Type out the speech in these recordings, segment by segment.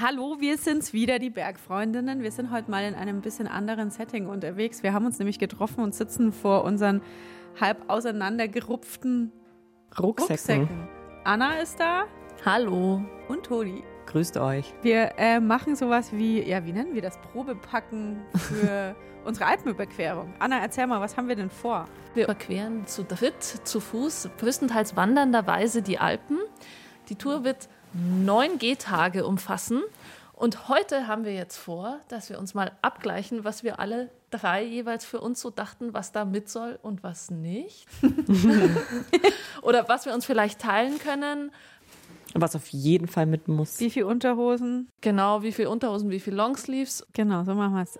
Hallo, wir sind's wieder, die Bergfreundinnen. Wir sind heute mal in einem bisschen anderen Setting unterwegs. Wir haben uns nämlich getroffen und sitzen vor unseren halb auseinandergerupften Rucksäcken. Rucksäcken. Anna ist da Hallo. und Toni. Grüßt euch. Wir äh, machen sowas wie, ja, wie nennen wir das? Probepacken für unsere Alpenüberquerung. Anna, erzähl mal, was haben wir denn vor? Wir überqueren zu dritt, zu Fuß, größtenteils wandernderweise die Alpen. Die Tour wird neun Gehtage umfassen. Und heute haben wir jetzt vor, dass wir uns mal abgleichen, was wir alle drei jeweils für uns so dachten, was da mit soll und was nicht. Oder was wir uns vielleicht teilen können. Was auf jeden Fall mit muss. Wie viel Unterhosen? Genau, wie viel Unterhosen, wie viel Longsleeves. Genau, so machen wir es.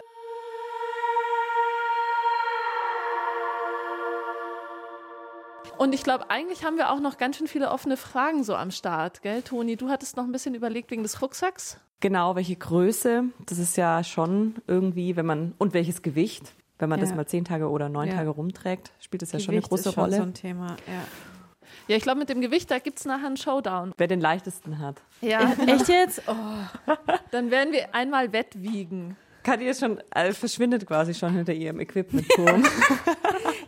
Und ich glaube, eigentlich haben wir auch noch ganz schön viele offene Fragen so am Start, gell, Toni? Du hattest noch ein bisschen überlegt wegen des Rucksacks. Genau, welche Größe? Das ist ja schon irgendwie, wenn man, und welches Gewicht? Wenn man Ja. das mal zehn Tage oder neun Ja. Tage rumträgt, spielt das ja schon eine Gewicht große ist schon Rolle. so ein Thema, ja. Ja, ich glaube, mit dem Gewicht, da gibt es nachher einen Showdown. Wer den leichtesten hat. Ja, Echt jetzt? Oh. dann werden wir einmal wettwiegen. Kathi ist schon, äh, verschwindet quasi schon hinter ihrem Equipment-Turm.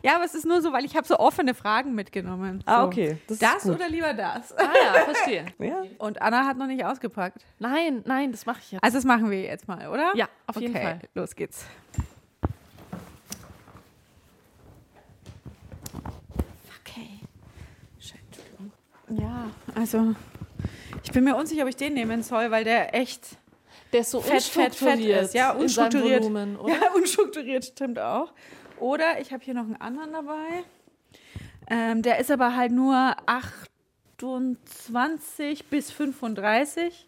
Ja, aber es ist nur so, weil ich habe so offene Fragen mitgenommen. ah, So. okay. Das, Das ist gut. oder lieber das? Ah ja, verstehe. Ja. Und Anna hat noch nicht ausgepackt. Nein, nein, das mache ich jetzt. Also das machen wir jetzt mal, oder? Ja, auf jeden okay, Fall. los geht's. Okay. Scheiße, Entschuldigung. Ja, also ich bin mir unsicher, ob ich den nehmen soll, weil der echt Der ist so fett, fett, fett unstrukturiert ist. Ja, unstrukturiert. Volumen, oder? Ja, unstrukturiert stimmt auch. Oder ich habe hier noch einen anderen dabei. Ähm, der ist aber halt nur 28 bis 35.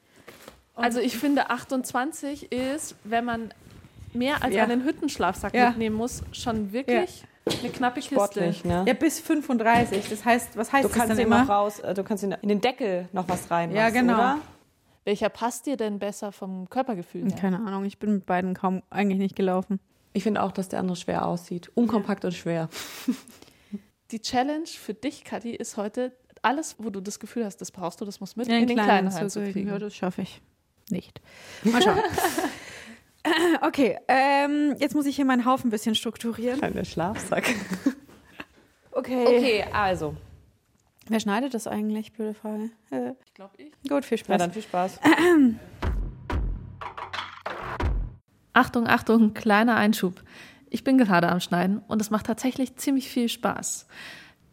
Also ich finde 28 ist, wenn man mehr als Ja. einen Hüttenschlafsack Ja. mitnehmen muss, schon wirklich eine knappe Kiste. Sportlich, ne? Ja, bis 35. Das heißt, was heißt Du das kannst dann immer? noch raus, äh, du kannst ihn in den Deckel noch was reinmachen. Ja, genau. Oder? Welcher passt dir denn besser vom Körpergefühl her? Keine Ahnung, ich bin mit beiden kaum eigentlich nicht gelaufen. Ich finde auch, dass der andere schwer aussieht. Unkompakt und schwer. Die Challenge für dich, Kathi, ist heute alles, wo du das Gefühl hast, das brauchst du, das muss mit Ja, in den kleinen so- so- reinzukriegen. Ja, das schaffe ich nicht. Mal schauen. okay, ähm, jetzt muss ich hier meinen Haufen ein bisschen strukturieren. Kleiner Schlafsack. Okay. Okay, also. Wer schneidet das eigentlich? Blöde Frage. Äh, Ich glaube ich. gut, viel Na Spaß. dann viel Spaß. Achtung, Achtung, kleiner Einschub. Ich bin gerade am Schneiden und es macht tatsächlich ziemlich viel Spaß.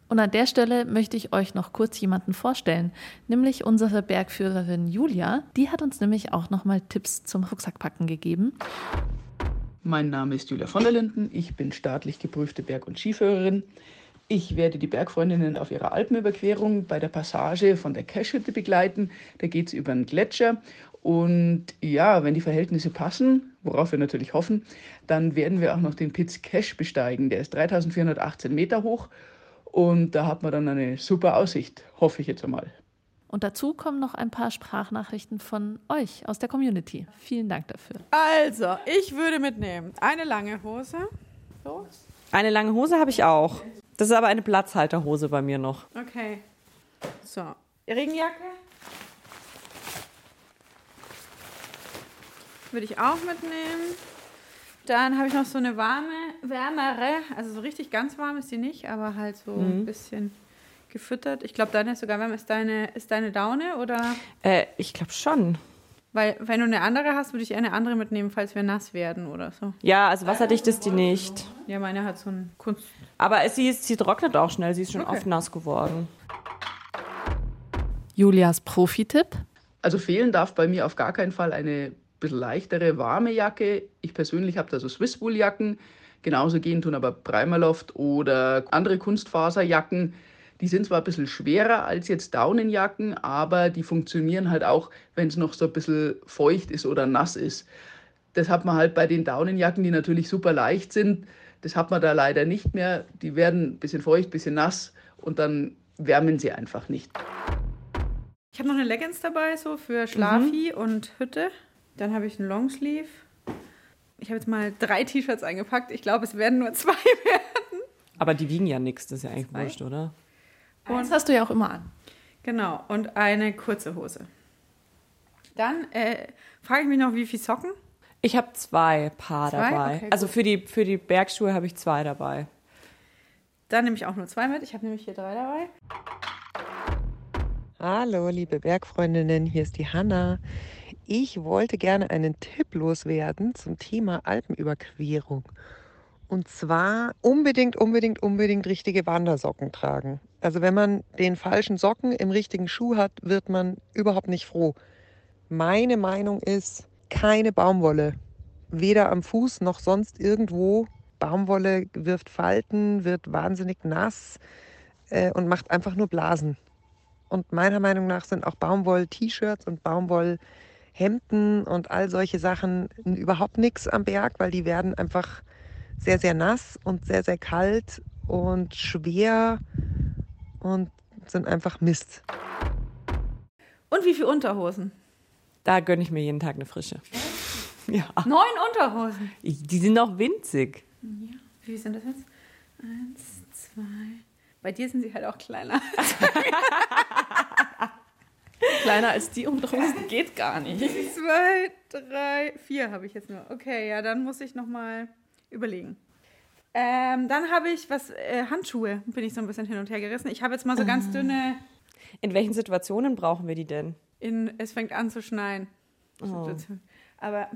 Und an der Stelle möchte ich euch noch kurz jemanden vorstellen, nämlich unsere Bergführerin Julia. Die hat uns nämlich auch nochmal Tipps zum Rucksackpacken gegeben. Mein Name ist Julia von der Linden. Ich bin staatlich geprüfte Berg- und Skiführerin. Ich werde die Bergfreundinnen auf ihrer Alpenüberquerung bei der Passage von der Cashhütte begleiten. Da geht es über einen Gletscher. Und ja, wenn die Verhältnisse passen, worauf wir natürlich hoffen, dann werden wir auch noch den Piz Cache besteigen. Der ist 3418 Meter hoch und da hat man dann eine super Aussicht, hoffe ich jetzt einmal. Und dazu kommen noch ein paar Sprachnachrichten von euch aus der Community. Vielen Dank dafür. Also, ich würde mitnehmen eine lange Hose. So. Eine lange Hose habe ich auch. Das ist aber eine Platzhalterhose bei mir noch. Okay. So. Regenjacke. Würde ich auch mitnehmen. Dann habe ich noch so eine warme, wärmere, also so richtig ganz warm ist die nicht, aber halt so ein bisschen gefüttert. Ich glaube, deine ist sogar wärmer. Ist deine, ist deine Daune oder? Äh, ich glaube schon. Weil, wenn du eine andere hast, würde ich eine andere mitnehmen, falls wir nass werden oder so. Ja, also wasserdicht ist die nicht. Ja, meine hat so ein Kunst. Aber sie, ist, sie trocknet auch schnell. Sie ist schon Okay. oft nass geworden. Julias Profi-Tipp. Also fehlen darf bei mir auf gar keinen Fall eine bisschen leichtere, warme Jacke. Ich persönlich habe da so Swisswool-Jacken. Genauso gehen tun aber Primaloft oder andere Kunstfaserjacken. Die sind zwar ein bisschen schwerer als jetzt Daunenjacken, aber die funktionieren halt auch, wenn es noch so ein bisschen feucht ist oder nass ist. Das hat man halt bei den Daunenjacken, die natürlich super leicht sind. Das hat man da leider nicht mehr. Die werden ein bisschen feucht, ein bisschen nass und dann wärmen sie einfach nicht. Ich habe noch eine Leggings dabei, so für Schlafi und Hütte. Dann habe ich einen Longsleeve. Ich habe jetzt mal drei T-Shirts eingepackt. Ich glaube, es werden nur zwei werden. Aber die wiegen ja nichts. Das ist ja eigentlich wurscht, oder? Das hast du ja auch immer an. Genau. Und eine kurze Hose. Dann äh, frage ich mich noch, wie viele Socken? Ich habe zwei Paar Zwei? dabei. Okay, also für die, für die Bergschuhe habe ich zwei dabei. Dann nehme ich auch nur zwei mit. Ich habe nämlich hier drei dabei. Hallo, liebe Bergfreundinnen, hier ist die Hanna. Ich wollte gerne einen Tipp loswerden zum Thema Alpenüberquerung. Und zwar unbedingt, unbedingt, unbedingt richtige Wandersocken tragen. Also wenn man den falschen Socken im richtigen Schuh hat, wird man überhaupt nicht froh. Meine Meinung ist, keine Baumwolle. Weder am Fuß noch sonst irgendwo. Baumwolle wirft Falten, wird wahnsinnig nass äh, und macht einfach nur Blasen. Und meiner Meinung nach sind auch Baumwoll-T-Shirts und Baumwollhemden und all solche Sachen überhaupt nichts am Berg, weil die werden einfach sehr, sehr nass und sehr, sehr kalt und schwer und sind einfach Mist. Und wie viele Unterhosen? Da gönne ich mir jeden Tag eine frische. Ja. Neun Unterhosen. Ich- Die sind auch winzig. Wie viel sind das jetzt? Eins, zwei. Bei dir sind sie halt auch kleiner. Kleiner als die Unterhosen geht gar nicht. zwei, drei, vier habe ich jetzt nur. Okay, ja, dann muss ich nochmal überlegen. Ähm, dann habe ich was, äh, Handschuhe, bin ich so ein bisschen hin und her gerissen. Ich habe jetzt mal so ganz dünne, In welchen Situationen brauchen wir die denn? in, es fängt an zu schneien. Situation. Aber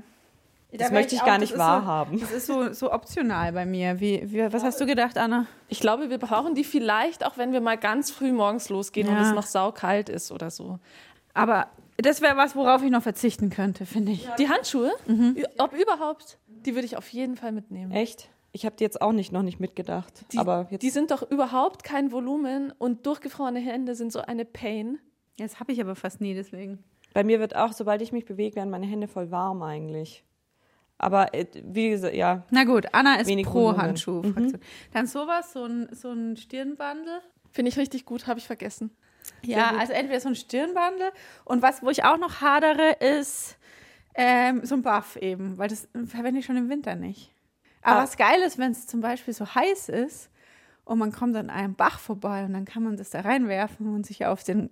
Das möchte ich gar nicht das ist wahrhaben. So, das ist so, so optional bei mir. Wie, wie, was hast du gedacht, Anna? Ich glaube, wir brauchen die vielleicht auch, wenn wir mal ganz früh morgens losgehen und Ja. es noch saukalt ist oder so. Aber das wäre was, worauf ich noch verzichten könnte, finde ich. Die Handschuhe, Mhm. Ob überhaupt, die würde ich auf jeden Fall mitnehmen. Echt? Ich habe die jetzt auch nicht noch nicht mitgedacht. Die, aber jetzt die sind doch überhaupt kein Volumen und durchgefrorene Hände sind so eine Pain. Jetzt habe ich aber fast nie, deswegen. bei mir wird auch, sobald ich mich bewege, werden meine Hände voll warm eigentlich. Aber äh, wie gesagt, ja, Na gut, Anna ist Wenig pro Volumen. Handschuh. Dann sowas, so ein, so ein Stirnbandel. Finde ich richtig gut, habe ich vergessen. Ja, also entweder so ein Stirnbandel und was, wo ich auch noch hadere, ist ähm, so ein Buff eben, weil das verwende ich schon im Winter nicht. Aber Ah. was geil ist, wenn es zum Beispiel so heiß ist und man kommt an einem Bach vorbei und dann kann man das da reinwerfen und sich auf den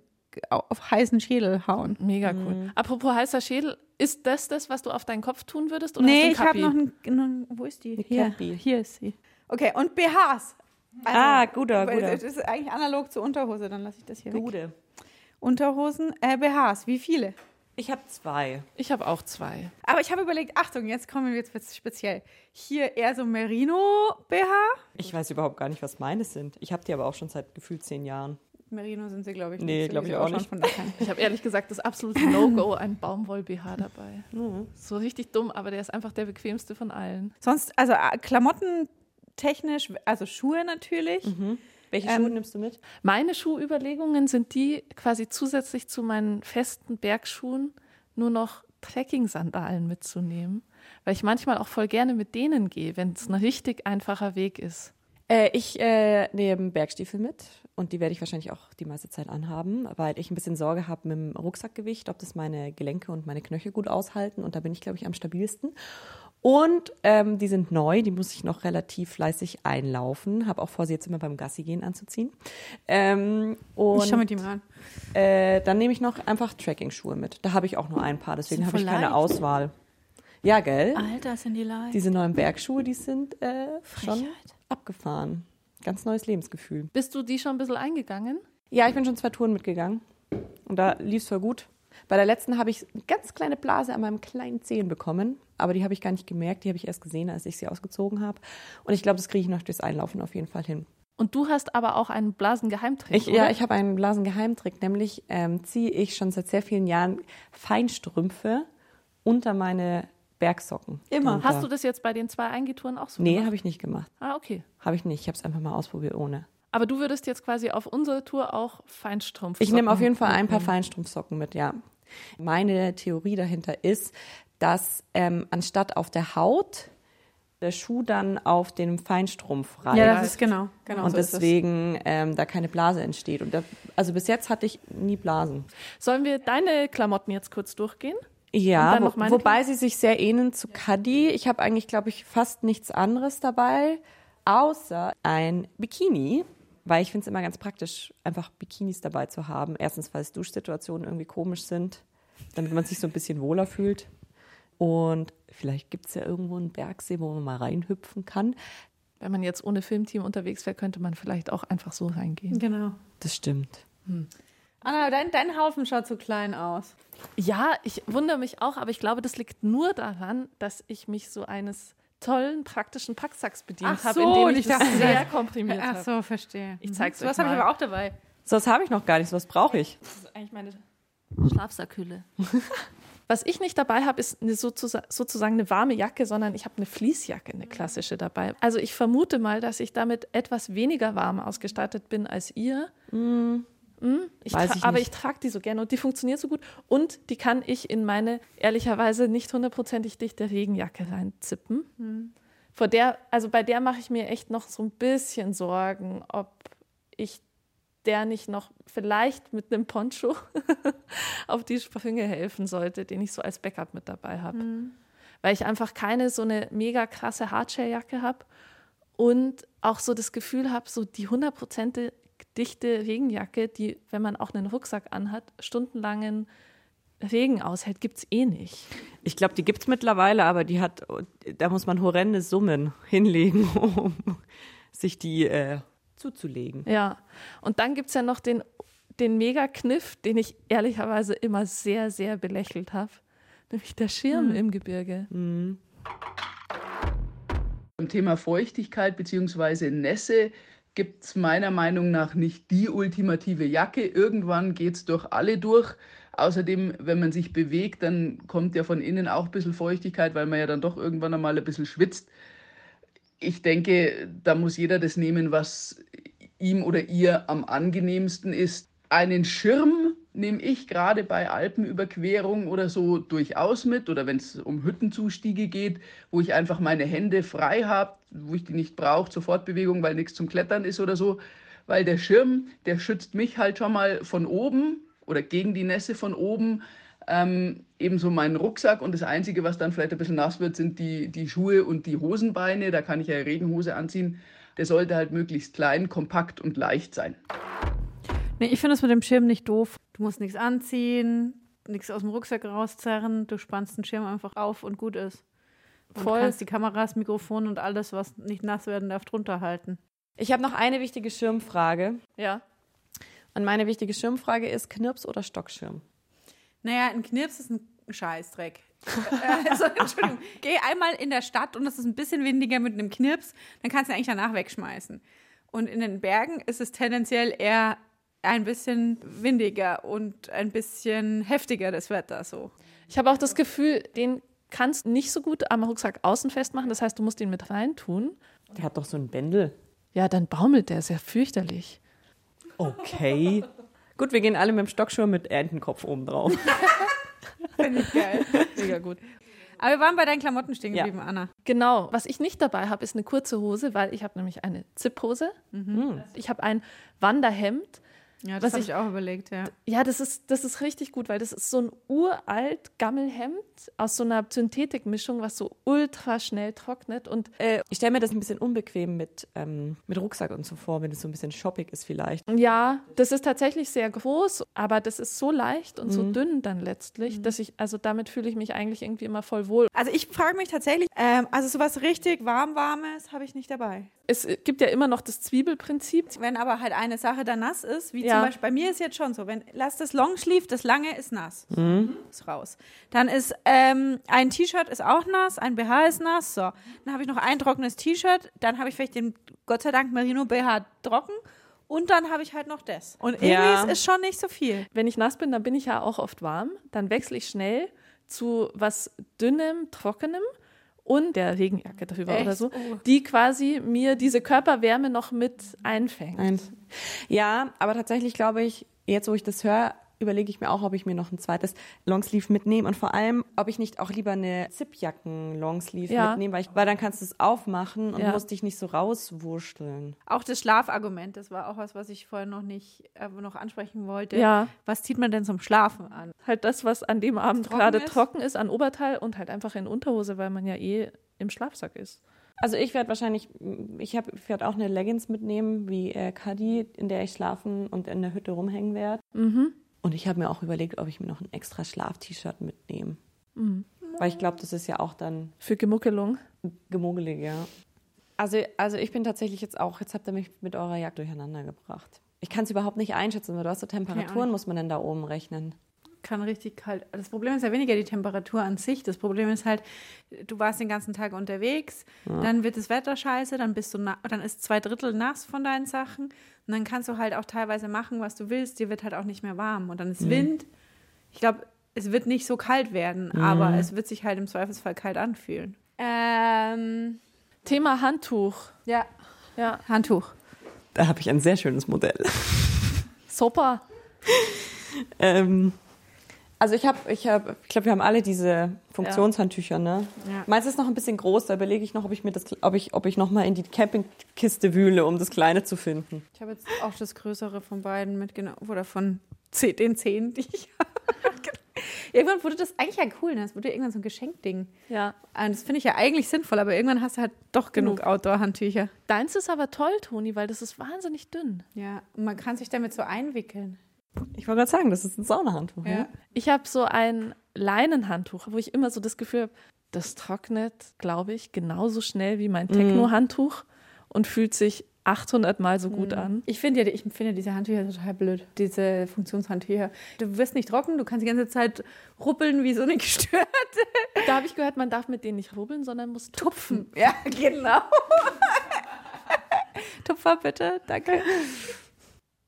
auf heißen Schädel hauen. Mega cool. Mhm. Apropos heißer Schädel, ist das das, was du auf deinen Kopf tun würdest? Oder nee, hast ich habe noch einen. Wo ist die? Eine Hier, hier ist sie. Okay, und BHs. Also, Ah, guter, guter. Das ist eigentlich analog zur Unterhose, dann lasse ich das hier weg. Gute. Unterhosen, äh, BHs, wie viele? Ich habe zwei. Ich habe auch zwei. Aber ich habe überlegt, Achtung, jetzt kommen wir jetzt speziell. Hier eher so Merino-BH. Ich weiß überhaupt gar nicht, was meine sind. Ich habe die aber auch schon seit gefühlt zehn Jahren. Merino sind sie, glaube ich. Nee, nicht. glaub ich Sowieso auch schon nicht. Ich habe ehrlich gesagt das absolute No-Go, ein Baumwoll-BH dabei. Mhm. So richtig dumm, aber der ist einfach der bequemste von allen. Sonst, also äh, klamottentechnisch, also Schuhe natürlich. Welche Ähm, Schuhe nimmst du mit? Meine Schuhüberlegungen sind die quasi zusätzlich zu meinen festen Bergschuhen nur noch Trekking-Sandalen mitzunehmen, weil ich manchmal auch voll gerne mit denen gehe, wenn es ein richtig einfacher Weg ist. Äh, ich äh, nehme Bergstiefel mit und die werde ich wahrscheinlich auch die meiste Zeit anhaben, weil ich ein bisschen Sorge habe mit dem Rucksackgewicht, ob das meine Gelenke und meine Knöchel gut aushalten und da bin ich, glaube ich, am stabilsten. Und ähm, die sind neu, die muss ich noch relativ fleißig einlaufen. Habe auch vor, sie jetzt immer beim Gassi gehen anzuziehen. Ähm, und ich schau mit ihm an. äh, dann nehme ich noch einfach Trekking-Schuhe mit. Da habe ich auch nur ein paar, deswegen habe ich keine leicht. Auswahl. Ja, gell? Alter, sind die leicht. Diese neuen Bergschuhe, die sind äh, schon abgefahren. Ganz neues Lebensgefühl. Bist du die schon ein bisschen eingegangen? Ja, ich bin schon zwei Touren mitgegangen. Und da lief es voll gut. Bei der letzten habe ich eine ganz kleine Blase an meinem kleinen Zehen bekommen. Aber die habe ich gar nicht gemerkt. Die habe ich erst gesehen, als ich sie ausgezogen habe. Und ich glaube, das kriege ich noch durchs Einlaufen auf jeden Fall hin. Und du hast aber auch einen Blasengeheimtrick, Ich, oder? ja, ich habe einen Blasengeheimtrick. Nämlich ähm, ziehe ich schon seit sehr vielen Jahren Feinstrümpfe unter meine Bergsocken. Immer. drunter. Hast du das jetzt bei den zwei Eingetouren auch so Nee, gemacht? habe ich nicht gemacht. Ah, okay. Habe ich nicht. Ich habe es einfach mal ausprobiert ohne. Aber du würdest jetzt quasi auf unsere Tour auch Feinstrumpf. Ich nehme auf jeden Fall ein paar Feinstrumpfsocken mit, ja. Meine Theorie dahinter ist, dass ähm, anstatt auf der Haut der Schuh dann auf dem Feinstrumpf reibt. Ja, das ist genau. genau und so deswegen ähm, da keine Blase entsteht. Und da, also bis jetzt hatte ich nie Blasen. Sollen wir deine Klamotten jetzt kurz durchgehen? Ja, wo, wobei sie sich sehr ähneln zu Cuddy. Ich habe eigentlich, glaube ich, fast nichts anderes dabei, außer ein Bikini. Weil ich finde es immer ganz praktisch, einfach Bikinis dabei zu haben. Erstens, weil es Duschsituationen irgendwie komisch sind. damit man sich so ein bisschen wohler fühlt. Und vielleicht gibt es ja irgendwo einen Bergsee, wo man mal reinhüpfen kann. Wenn man jetzt ohne Filmteam unterwegs wäre, könnte man vielleicht auch einfach so reingehen. Genau. Das stimmt. Anna, dein, dein Haufen schaut so klein aus. Ja, ich wundere mich auch, aber ich glaube, das liegt nur daran, dass ich mich so eines tollen praktischen Packsacks bedient Ach habe, so, in dem und ich, ich das dachte, sehr komprimiert Ach habe. so, verstehe. Ich zeig's so euch was habe ich aber auch dabei. So was habe ich noch gar nicht, so was brauche ich. Das ist eigentlich meine Schlafsackhülle. Was ich nicht dabei habe, ist eine sozusa- sozusagen eine warme Jacke, sondern ich habe eine Fließjacke, eine klassische dabei. Also ich vermute mal, dass ich damit etwas weniger warm ausgestattet bin als ihr. Mm, Ich Weiß tra- ich aber ich trage die so gerne und die funktioniert so gut. Und die kann ich in meine ehrlicherweise nicht hundertprozentig dichte Regenjacke reinzippen. Vor der, also bei der mache ich mir echt noch so ein bisschen Sorgen, ob ich der nicht noch vielleicht mit einem Poncho auf die Sprünge helfen sollte, den ich so als Backup mit dabei habe. Weil ich einfach keine so eine mega krasse Hardshell-Jacke habe und auch so das Gefühl habe, so die hundertprozentige dichte Regenjacke, die, wenn man auch einen Rucksack anhat, stundenlangen Regen aushält, gibt es eh nicht. Ich glaube, die gibt es mittlerweile, aber die hat, da muss man horrende Summen hinlegen, um sich die äh, zuzulegen. Ja, und dann gibt es ja noch den, den Mega-Kniff, den ich ehrlicherweise immer sehr, sehr belächelt habe, nämlich der Schirm im Gebirge. Beim Thema Feuchtigkeit bzw. Nässe gibt es meiner Meinung nach nicht die ultimative Jacke. Irgendwann geht es durch alle durch. Außerdem, wenn man sich bewegt, dann kommt ja von innen auch ein bisschen Feuchtigkeit, weil man ja dann doch irgendwann einmal ein bisschen schwitzt. Ich denke, da muss jeder das nehmen, was ihm oder ihr am angenehmsten ist. Einen Schirm nehme ich gerade bei Alpenüberquerung oder so durchaus mit oder wenn es um Hüttenzustiege geht, wo ich einfach meine Hände frei habe, wo ich die nicht brauche zur Fortbewegung, weil nichts zum Klettern ist oder so. Weil der Schirm, der schützt mich halt schon mal von oben oder gegen die Nässe von oben. Ähm, ebenso meinen Rucksack und das Einzige, was dann vielleicht ein bisschen nass wird, sind die, die Schuhe und die Hosenbeine. Da kann ich ja Regenhose anziehen. Der sollte halt möglichst klein, kompakt und leicht sein. Nee, ich finde es mit dem Schirm nicht doof. Du musst nichts anziehen, nichts aus dem Rucksack rauszerren. Du spannst den Schirm einfach auf und gut ist. Und Voll. kannst die Kameras, Mikrofon und alles, was nicht nass werden darf, drunter halten. Ich habe noch eine wichtige Schirmfrage. Ja. Und meine wichtige Schirmfrage ist Knirps oder Stockschirm? Naja, ein Knirps ist ein Scheißdreck. Äh, also, Entschuldigung, geh einmal in der Stadt und es ist ein bisschen windiger mit einem Knirps, dann kannst du ihn eigentlich danach wegschmeißen. Und in den Bergen ist es tendenziell eher ein bisschen windiger und ein bisschen heftiger, das Wetter so. Ich habe auch das Gefühl, den kannst du nicht so gut am Rucksack außen festmachen. Das heißt, du musst ihn mit rein tun. Der hat doch so ein Bändel. Ja, dann baumelt der sehr fürchterlich. Okay. Gut, wir gehen alle mit dem Stockschirm mit Entenkopf oben drauf. Finde ich geil. Mega gut. Aber wir waren bei deinen Klamotten stehen Ja. geblieben, Anna. Genau. Was ich nicht dabei habe, ist eine kurze Hose, weil ich habe nämlich eine Zipphose. Ich habe ein Wanderhemd. Ja, das habe ich- auch überlegt, ja. Ja, das ist, das ist richtig gut, weil das ist so ein uralt Gammelhemd aus so einer Synthetikmischung, was so ultra schnell trocknet. Und Äh, ich stelle mir das ein bisschen unbequem mit, ähm, mit Rucksack und so vor, wenn es so ein bisschen shoppig ist vielleicht. ja, das ist tatsächlich sehr groß, aber das ist so leicht und so dünn dann letztlich, dass ich, also damit fühle ich mich eigentlich irgendwie immer voll wohl. Also ich frage mich tatsächlich, ähm, also sowas richtig warm, warmes habe ich nicht dabei. Es gibt ja immer noch das Zwiebelprinzip. Wenn aber halt eine Sache da nass ist, wie Ja. Zum Beispiel bei mir ist jetzt schon so, wenn lass das Longsleeve, das lange ist nass, ist raus. Dann ist ähm, ein T-Shirt ist auch nass, ein BH ist nass, so. Dann habe ich noch ein trockenes T-Shirt, dann habe ich vielleicht den Gott sei Dank Merino BH trocken und dann habe ich halt noch das. Und irgendwie Ja. ist es schon nicht so viel. Wenn ich nass bin, dann bin ich ja auch oft warm. Dann wechsle ich schnell zu was dünnem, trockenem und der Regenjacke darüber Echt? oder so, Oh. die quasi mir diese Körperwärme noch mit einfängt. Ja, aber tatsächlich glaube ich, jetzt wo ich das höre, überlege ich mir auch, ob ich mir noch ein zweites Longsleeve mitnehme und vor allem, ob ich nicht auch lieber eine Zipjacken-Longsleeve Ja. mitnehme, weil, ich, weil dann kannst du es aufmachen und Ja. musst dich nicht so rauswurschteln. Auch das Schlafargument, das war auch was, was ich vorher noch nicht äh, noch ansprechen wollte. Ja, Was zieht man denn zum Schlafen an? halt das, was an dem Abend Trocken gerade ist? trocken ist, an Oberteil und halt einfach in Unterhose, weil man ja eh im Schlafsack ist. Also ich werde wahrscheinlich, ich, hab- ich werde auch eine Leggings mitnehmen, wie äh, Kadi, in der ich schlafen und in der Hütte rumhängen werde. Mhm. Und ich habe mir auch überlegt, ob ich mir noch ein extra Schlaf-T-Shirt mitnehme. Mhm. Weil ich glaube, das ist ja auch dann. Für Gemuckelung. Gemuggelig, ja. Also, also ich bin tatsächlich jetzt auch, jetzt habt ihr mich mit eurer Jagd durcheinander gebracht. Ich kann es überhaupt nicht einschätzen, weil du hast so Temperaturen, muss man denn da oben rechnen? Kann richtig kalt. Das Problem ist ja weniger die Temperatur an sich. Das Problem ist halt, du warst den ganzen Tag unterwegs, ja. dann wird das Wetter scheiße, dann bist du dann ist zwei Drittel nass von deinen Sachen. Und dann kannst du halt auch teilweise machen, was du willst. Dir wird halt auch nicht mehr warm. Und dann ist mhm. Wind. Ich glaube, es wird nicht so kalt werden, mhm. aber es wird sich halt im Zweifelsfall kalt anfühlen. Ähm, Thema Handtuch. Ja. Ja. Handtuch. Da habe ich ein sehr schönes Modell. Super. ähm, also ich habe, ich habe, ich glaube, wir haben alle diese Funktionshandtücher, ne? Ja. Meins ist noch ein bisschen groß, da überlege ich noch, ob ich mir das, ob ich, ob ich noch mal in die Campingkiste wühle, um das kleine zu finden. Ich habe jetzt auch das größere von beiden mitgenommen, oder von den zehn, die ich habe. Irgendwann wurde das eigentlich ja cool, ne? Das wurde irgendwann so ein Geschenkding. Ja. Und das finde ich ja eigentlich sinnvoll, aber irgendwann hast du halt doch genug mhm. Outdoor-Handtücher. Deins ist aber toll, Toni, weil das ist wahnsinnig dünn. Ja, und man kann sich damit so einwickeln. Ich wollte gerade sagen, das ist ein Saunahandtuch. Ja. ja? Ich habe so ein Leinenhandtuch, wo ich immer so das Gefühl habe, das trocknet, glaube ich, genauso schnell wie mein mhm. Techno-Handtuch und fühlt sich 800 Mal so gut mhm. an. Ich finde ja, ich finde diese Handtücher total blöd, diese Funktionshandtücher. Du wirst nicht trocken, du kannst die ganze Zeit ruppeln wie so eine gestörte. Da habe ich gehört, man darf mit denen nicht rubbeln, sondern muss tupfen. tupfen. Ja, genau. Tupfer bitte, danke.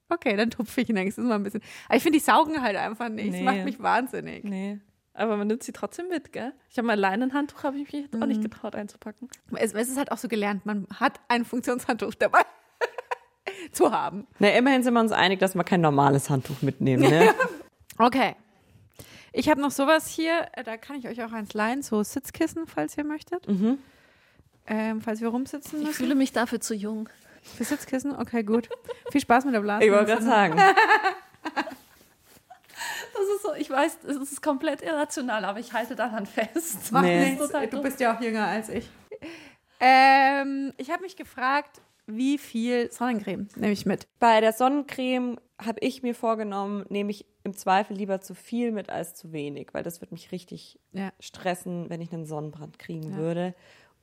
Okay, dann tupfe ich nächstes Mal ein bisschen. Aber ich finde, die saugen halt einfach nicht. Nee. Das macht mich wahnsinnig. Nee. Aber man nimmt sie trotzdem mit, gell? Ich habe mein Leinenhandtuch, habe ich mich jetzt auch nicht mhm. getraut einzupacken. Es, es, ist halt auch so gelernt, man hat ein Funktionshandtuch dabei zu haben. Na, immerhin sind wir uns einig, dass wir kein normales Handtuch mitnehmen, ne? okay. Ich habe noch sowas hier, äh, da kann ich euch auch eins leihen, so Sitzkissen, falls ihr möchtet. Mhm. Ähm, falls wir rumsitzen müssen. Ich fühle mich dafür zu jung. Für Sitzkissen? Okay, gut. Viel Spaß mit der Blase. Ich wollte gerade sagen. Das ist so, ich weiß, es ist komplett irrational, aber ich halte daran fest. Nee. Du bist ja auch jünger als ich. Ähm, ich habe mich gefragt, wie viel Sonnencreme nehme ich mit? Bei der Sonnencreme habe ich mir vorgenommen, nehme ich im Zweifel lieber zu viel mit als zu wenig, weil das wird mich richtig ja. stressen, wenn ich einen Sonnenbrand kriegen ja. würde.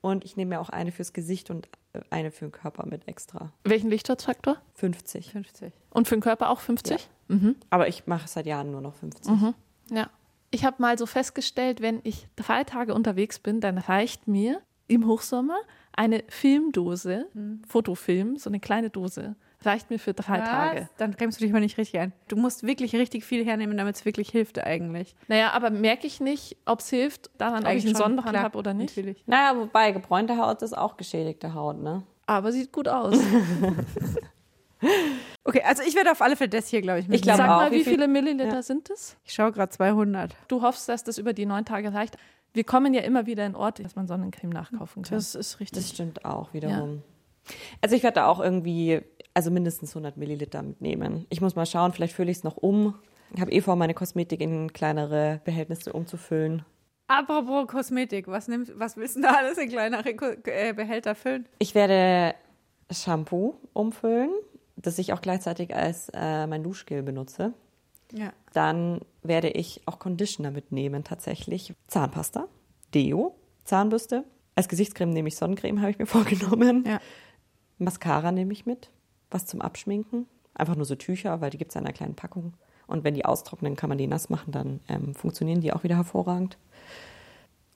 Und ich nehme mir auch eine fürs Gesicht und äh, eine für den Körper mit extra. Welchen Lichtschutzfaktor? 50. 50. Und für den Körper auch 50? Ja. Mhm. Aber ich mache seit Jahren nur noch 50. Mhm. Ja. Ich habe mal so festgestellt, wenn ich drei Tage unterwegs bin, dann reicht mir im Hochsommer eine Filmdose, mhm. Fotofilm, so eine kleine Dose, reicht mir für drei Was? Tage. Dann cremst du dich mal nicht richtig ein. Du musst wirklich richtig viel hernehmen, damit es wirklich hilft eigentlich. Naja, aber merke ich nicht, ob es hilft, daran, eigentlich ob ich einen Sonnenbrand habe oder nicht. Natürlich. Naja, wobei gebräunte Haut ist auch geschädigte Haut, ne? Aber sieht gut aus. okay, also ich werde auf alle Fälle das hier, glaube ich, mit. Ich glaube auch. Mal, wie, wie viele Milliliter ja. sind es? Ich schaue gerade 200. Du hoffst, dass das über die neun Tage reicht. Wir kommen ja immer wieder in Orte, dass man Sonnencreme nachkaufen kann. Das ist richtig. Das stimmt auch wiederum. Ja. Also ich werde da auch irgendwie also mindestens 100 Milliliter mitnehmen. Ich muss mal schauen, vielleicht fülle ich es noch um. Ich habe eh vor, meine Kosmetik in kleinere Behältnisse umzufüllen. Apropos Kosmetik, was, nimmst, was willst du da alles in kleinere äh, Behälter füllen? Ich werde Shampoo umfüllen, das ich auch gleichzeitig als äh, mein Duschgel benutze. Ja. Dann werde ich auch Conditioner mitnehmen, tatsächlich. Zahnpasta, Deo, Zahnbürste. Als Gesichtscreme nehme ich Sonnencreme, habe ich mir vorgenommen. Ja. Mascara nehme ich mit was zum Abschminken. Einfach nur so Tücher, weil die gibt es in einer kleinen Packung. Und wenn die austrocknen, kann man die nass machen, dann ähm, funktionieren die auch wieder hervorragend.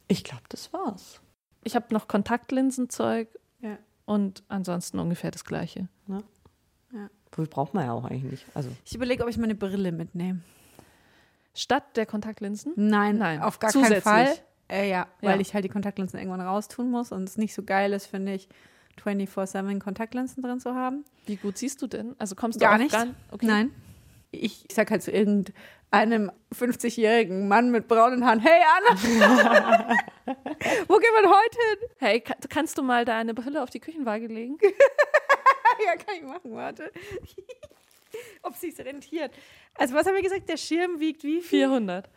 Ich glaube, das war's. Ich habe noch Kontaktlinsenzeug ja. und ansonsten ungefähr das Gleiche. Ja. ja. Wofür braucht man ja auch eigentlich. Also. Ich überlege, ob ich meine Brille mitnehme. Statt der Kontaktlinsen? Nein, Nein. auf gar Zusätzlich. keinen Fall. Äh, ja, weil ja. ich halt die Kontaktlinsen irgendwann raustun muss und es nicht so geil ist, finde ich, 24-7 Kontaktlinsen drin zu haben. Wie gut siehst du denn? Also kommst du gar nicht? Gar, okay. Nein. Ich, ich sag halt zu irgendeinem 50-jährigen Mann mit braunen Haaren, hey Anna, wo gehen wir heute hin? Hey, kannst du mal deine Brille auf die Küchenwaage legen? ja, kann ich machen, warte. Ob sich's rentiert. Also was haben wir gesagt, der Schirm wiegt wie viel? 400.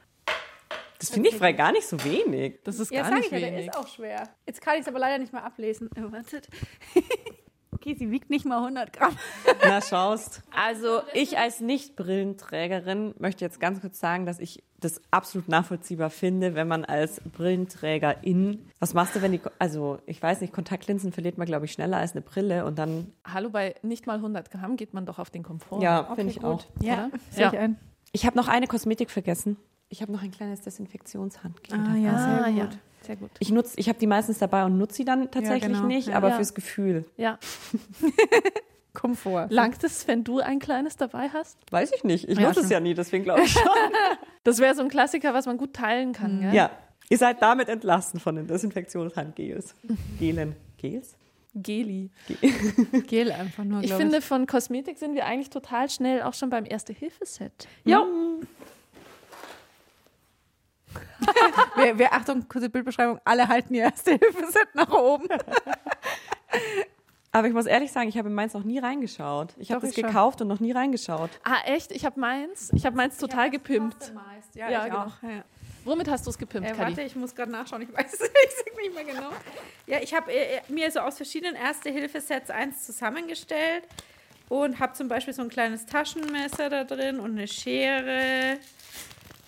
Das finde ich frei gar nicht so wenig. Das ist ja, gar nicht ich wenig. Ja, der ist auch schwer. Jetzt kann ich es aber leider nicht mehr ablesen. Äh, wartet. Okay, sie wiegt nicht mal 100 Gramm. Na, schaust. Also ich als Nicht-Brillenträgerin möchte jetzt ganz kurz sagen, dass ich das absolut nachvollziehbar finde, wenn man als Brillenträgerin, was machst du, wenn die, also ich weiß nicht, Kontaktlinsen verliert man, glaube ich, schneller als eine Brille und dann... Hallo, bei nicht mal 100 Gramm geht man doch auf den Komfort. Ja, okay, finde ich gut. auch. Ja, sehe ich ein. Ich habe noch eine Kosmetik vergessen. Ich habe noch ein kleines Desinfektionshandgel. Ah, ja, sehr ah, gut. Ja. Sehr gut. Ich ich habe die meistens dabei und nutze sie dann tatsächlich ja, genau. nicht, ja. aber ja. fürs Gefühl. Ja. Komfort. Langt es, wenn du ein kleines dabei hast? Weiß ich nicht. Ich nutze es ja nie, deswegen glaube ich schon. das wäre so ein Klassiker, was man gut teilen kann. Mhm. Gell? Ja. Ihr seid damit entlassen von den Desinfektionshandgels. Gelen. Gels? Geli. Gel einfach nur. Ich finde, ich. von Kosmetik sind wir eigentlich total schnell auch schon beim Erste-Hilfe-Set. Ja. Mhm. wir, wir, Achtung, kurze Bildbeschreibung, alle halten ihr Erste-Hilfe-Set nach oben. Aber ich muss ehrlich sagen, ich habe in meins noch nie reingeschaut. Ich habe es gekauft und noch nie reingeschaut. Ah, echt? Ich habe meins, ich habe meins total ich gepimpt. Ja, ja genau. Ja. Womit hast du es gepimpt, äh, Warte, ich muss gerade nachschauen, ich weiß es nicht mehr genau. Ja, ich habe äh, mir so aus verschiedenen Erste-Hilfe-Sets eins zusammengestellt und habe zum Beispiel so ein kleines Taschenmesser da drin und eine Schere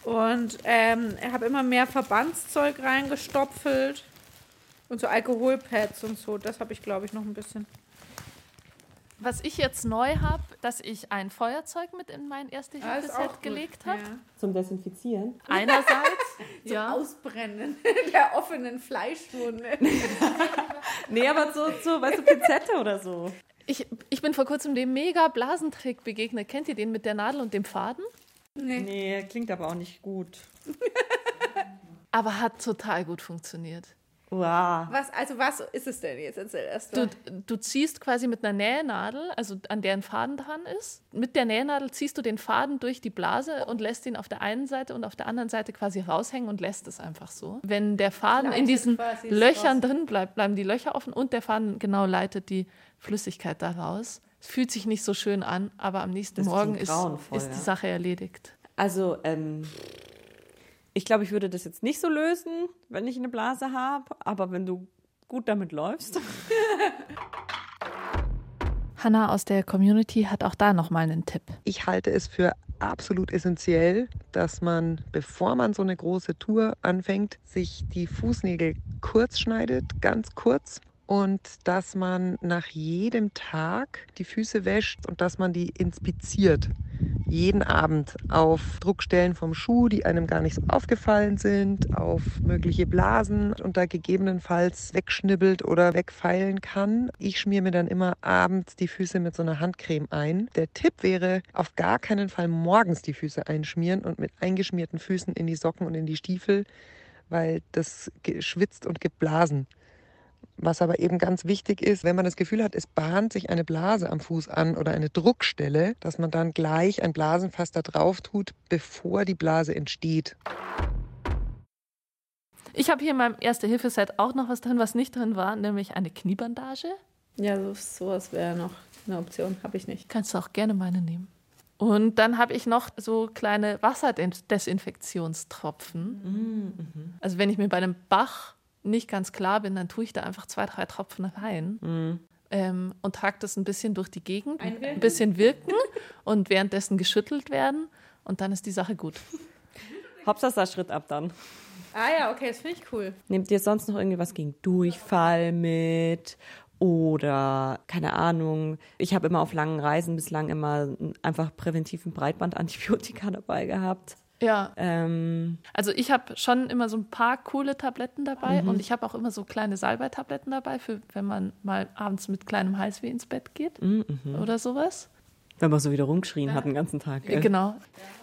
und ähm, habe immer mehr Verbandszeug reingestopfelt und so Alkoholpads und so. Das habe ich, glaube ich, noch ein bisschen. Was ich jetzt neu habe, dass ich ein Feuerzeug mit in mein erste ah, Hilfe-Set gelegt habe. Ja. Zum Desinfizieren? Einerseits. Zum ja. Ausbrennen der offenen Fleischwunde. nee, aber so, so, weißt du, Pinzette oder so. Ich, ich bin vor kurzem dem mega Blasentrick begegnet. Kennt ihr den mit der Nadel und dem Faden? Nee. Nee, klingt aber auch nicht gut. aber hat total gut funktioniert. Wow. Was, also was ist es denn jetzt? Erzähl erst du, du ziehst quasi mit einer Nähnadel, also an der ein Faden dran ist. Mit der Nähnadel ziehst du den Faden durch die Blase und lässt ihn auf der einen Seite und auf der anderen Seite quasi raushängen und lässt es einfach so. Wenn der Faden leitet in diesen Löchern drin bleibt, bleiben die Löcher offen und der Faden genau leitet die Flüssigkeit daraus. Es fühlt sich nicht so schön an, aber am nächsten das Morgen ist, ist die Sache erledigt. Also, ähm, ich glaube, ich würde das jetzt nicht so lösen, wenn ich eine Blase habe, aber wenn du gut damit läufst. Hanna aus der Community hat auch da nochmal einen Tipp. Ich halte es für absolut essentiell, dass man, bevor man so eine große Tour anfängt, sich die Fußnägel kurz schneidet, ganz kurz und dass man nach jedem Tag die Füße wäscht und dass man die inspiziert. Jeden Abend auf Druckstellen vom Schuh, die einem gar nicht so aufgefallen sind, auf mögliche Blasen und da gegebenenfalls wegschnibbelt oder wegfeilen kann. Ich schmiere mir dann immer abends die Füße mit so einer Handcreme ein. Der Tipp wäre, auf gar keinen Fall morgens die Füße einschmieren und mit eingeschmierten Füßen in die Socken und in die Stiefel, weil das schwitzt und gibt Blasen. Was aber eben ganz wichtig ist, wenn man das Gefühl hat, es bahnt sich eine Blase am Fuß an oder eine Druckstelle, dass man dann gleich ein Blasenfass da drauf tut, bevor die Blase entsteht. Ich habe hier in meinem Erste-Hilfe-Set auch noch was drin, was nicht drin war, nämlich eine Kniebandage. Ja, so, sowas wäre noch eine Option, habe ich nicht. Kannst du auch gerne meine nehmen. Und dann habe ich noch so kleine Wasserdesinfektionstropfen. Mhm. Also wenn ich mir bei einem Bach nicht ganz klar bin, dann tue ich da einfach zwei, drei Tropfen rein. Mhm. Ähm, und trage das ein bisschen durch die Gegend, Einwirken. ein bisschen wirken und währenddessen geschüttelt werden und dann ist die Sache gut. Hauptsache Schritt ab dann. Ah ja, okay, das finde ich cool. Nehmt ihr sonst noch irgendwie was gegen Durchfall mit oder keine Ahnung. Ich habe immer auf langen Reisen bislang immer einfach präventiven Breitbandantibiotika dabei gehabt. Ja. Ähm, also ich habe schon immer so ein paar coole Tabletten dabei mhm. und ich habe auch immer so kleine Salbei-Tabletten dabei, für wenn man mal abends mit kleinem Halsweh ins Bett geht mhm. oder sowas. Wenn man so wieder rumgeschrien ja. hat den ganzen Tag. Gell? Genau.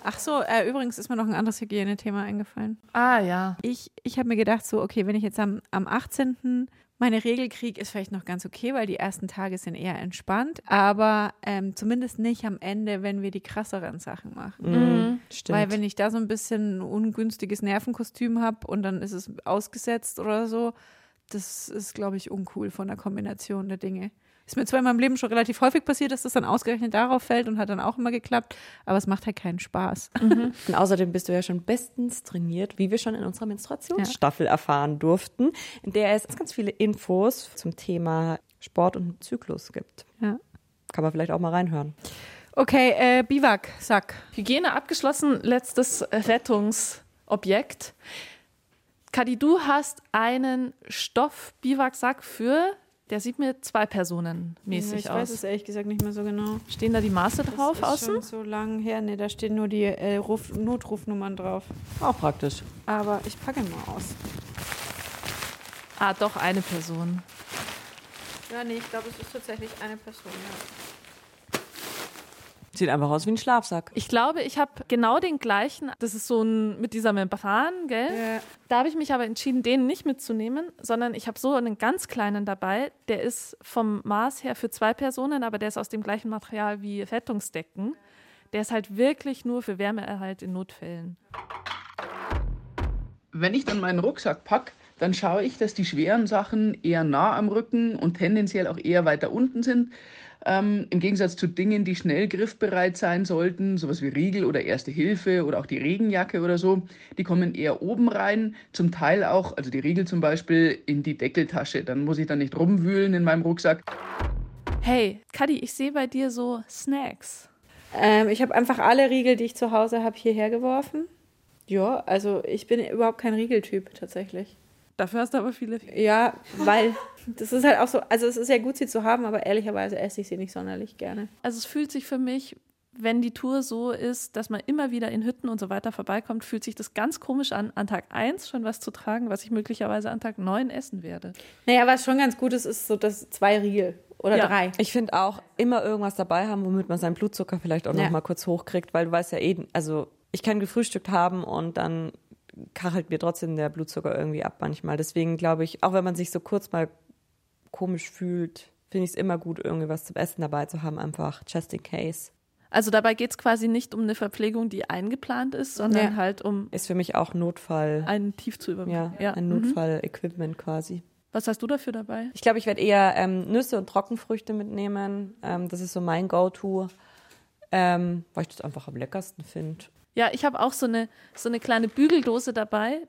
Ach so, äh, übrigens ist mir noch ein anderes Hygienethema eingefallen. Ah ja. Ich, ich habe mir gedacht, so, okay, wenn ich jetzt am, am 18 meine Regelkrieg ist vielleicht noch ganz okay, weil die ersten Tage sind eher entspannt, aber ähm, zumindest nicht am Ende, wenn wir die krasseren Sachen machen. Mhm, stimmt. Weil wenn ich da so ein bisschen ein ungünstiges Nervenkostüm habe und dann ist es ausgesetzt oder so, das ist, glaube ich, uncool von der Kombination der Dinge. Ist mir zwar in meinem Leben schon relativ häufig passiert, dass das dann ausgerechnet darauf fällt und hat dann auch immer geklappt, aber es macht halt keinen Spaß. Mhm. Und außerdem bist du ja schon bestens trainiert, wie wir schon in unserer Menstruationsstaffel ja. erfahren durften, in der es ganz viele Infos zum Thema Sport und Zyklus gibt. Ja. Kann man vielleicht auch mal reinhören. Okay, äh, Biwak, Sack. Hygiene abgeschlossen, letztes Rettungsobjekt. Kadi, du hast einen Stoff-Biwaksack für, der sieht mir zwei Personen mäßig ich aus. weiß es ehrlich gesagt nicht mehr so genau. Stehen da die Maße drauf das ist außen? schon so lang her. Nee, da stehen nur die äh, Ruf Notrufnummern drauf. Auch praktisch. Aber ich packe ihn mal aus. Ah, doch, eine Person. Ja, nee, ich glaube, es ist tatsächlich eine Person. Ja. Sieht einfach aus wie ein Schlafsack. Ich glaube, ich habe genau den gleichen. Das ist so ein mit dieser Membran, gell? Ja. Da habe ich mich aber entschieden, den nicht mitzunehmen, sondern ich habe so einen ganz kleinen dabei. Der ist vom Maß her für zwei Personen, aber der ist aus dem gleichen Material wie Rettungsdecken. Der ist halt wirklich nur für Wärmeerhalt in Notfällen. Wenn ich dann meinen Rucksack packe, dann schaue ich, dass die schweren Sachen eher nah am Rücken und tendenziell auch eher weiter unten sind. Ähm, Im Gegensatz zu Dingen, die schnell griffbereit sein sollten, sowas wie Riegel oder Erste Hilfe oder auch die Regenjacke oder so, die kommen eher oben rein, zum Teil auch, also die Riegel zum Beispiel, in die Deckeltasche. Dann muss ich dann nicht rumwühlen in meinem Rucksack. Hey, Kadi, ich sehe bei dir so Snacks. Ähm, ich habe einfach alle Riegel, die ich zu Hause habe, hierher geworfen. Ja, also ich bin überhaupt kein Riegeltyp tatsächlich. Dafür hast du aber viele. Ja, weil das ist halt auch so, also es ist ja gut, sie zu haben, aber ehrlicherweise esse ich sie nicht sonderlich gerne. Also es fühlt sich für mich, wenn die Tour so ist, dass man immer wieder in Hütten und so weiter vorbeikommt, fühlt sich das ganz komisch an, an Tag 1 schon was zu tragen, was ich möglicherweise an Tag 9 essen werde. Naja, was schon ganz gut ist, ist so das zwei Riegel oder Ja. drei. Ich finde auch immer irgendwas dabei haben, womit man seinen Blutzucker vielleicht auch Ja. noch mal kurz hochkriegt, weil du weißt ja eh, also ich kann gefrühstückt haben und dann kachelt mir trotzdem der Blutzucker irgendwie ab manchmal. Deswegen glaube ich, auch wenn man sich so kurz mal komisch fühlt, finde ich es immer gut, irgendwie was zum Essen dabei zu haben, einfach just in case. Also dabei geht es quasi nicht um eine Verpflegung, die eingeplant ist, sondern Ja. halt um Ist für mich auch Notfall, einen Tief zu ja, überwinden. ein Mhm. Notfall-Equipment quasi. Was hast du dafür dabei? Ich glaube, ich werde eher ähm, Nüsse und Trockenfrüchte mitnehmen. Ähm, das ist so mein Go-To, ähm, weil ich das einfach am leckersten finde. Ja, ich habe auch so eine, so eine kleine Bügeldose dabei.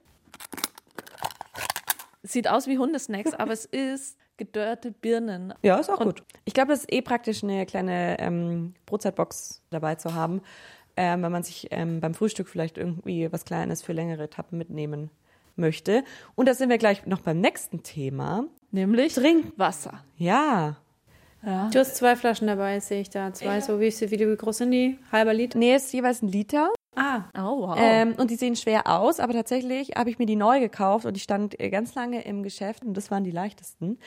Sieht aus wie Hundesnacks, aber es ist gedörrte Birnen. Ja, ist auch Und- gut. Ich glaube, das ist eh praktisch, eine kleine ähm, Brotzeitbox dabei zu haben, ähm, wenn man sich ähm, beim Frühstück vielleicht irgendwie was Kleines für längere Etappen mitnehmen möchte. Und da sind wir gleich noch beim nächsten Thema. Nämlich Trinkwasser. Ja. Ja. Du hast zwei Flaschen dabei, sehe ich da. Zwei, so wie, wie, wie groß sind die? Halber Liter? Nee, ist jeweils ein Liter. Ah, Oh, wow. Ähm, und die sehen schwer aus, aber tatsächlich habe ich mir die neu gekauft und die stand äh, ganz lange im Geschäft und das waren die leichtesten.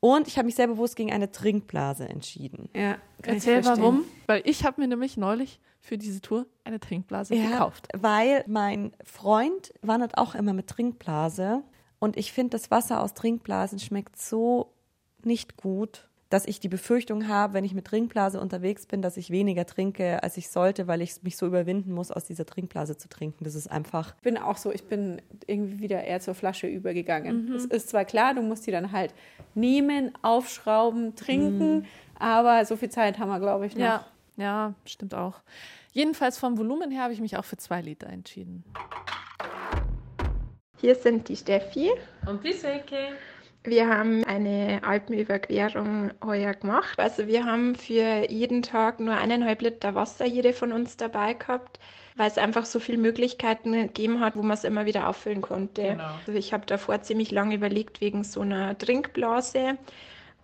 Und ich habe mich sehr bewusst gegen eine Trinkblase entschieden. ja. kann ich Erzähl warum. Weil ich habe mir nämlich neulich für diese Tour eine Trinkblase gekauft. Weil mein Freund wandert auch immer mit Trinkblase und ich finde, das Wasser aus Trinkblasen schmeckt so nicht gut, dass ich die Befürchtung habe, wenn ich mit Trinkblase unterwegs bin, dass ich weniger trinke, als ich sollte, weil ich mich so überwinden muss, aus dieser Trinkblase zu trinken. Das ist einfach. Ich bin auch so, ich bin irgendwie wieder eher zur Flasche übergegangen. Mhm. Es ist zwar klar, du musst die dann halt nehmen, aufschrauben, trinken, Mhm. aber so viel Zeit haben wir, glaube ich, noch. Ja, ja, stimmt auch. Jedenfalls vom Volumen her habe ich mich auch für zwei Liter entschieden. Hier sind die Steffi. Und die Silke. Wir haben eine Alpenüberquerung heuer gemacht. Also wir haben für jeden Tag nur eineinhalb Liter Wasser jede von uns dabei gehabt, weil es einfach so viele Möglichkeiten gegeben hat, wo man es immer wieder auffüllen konnte. Also ich habe davor ziemlich lange überlegt wegen so einer Trinkblase,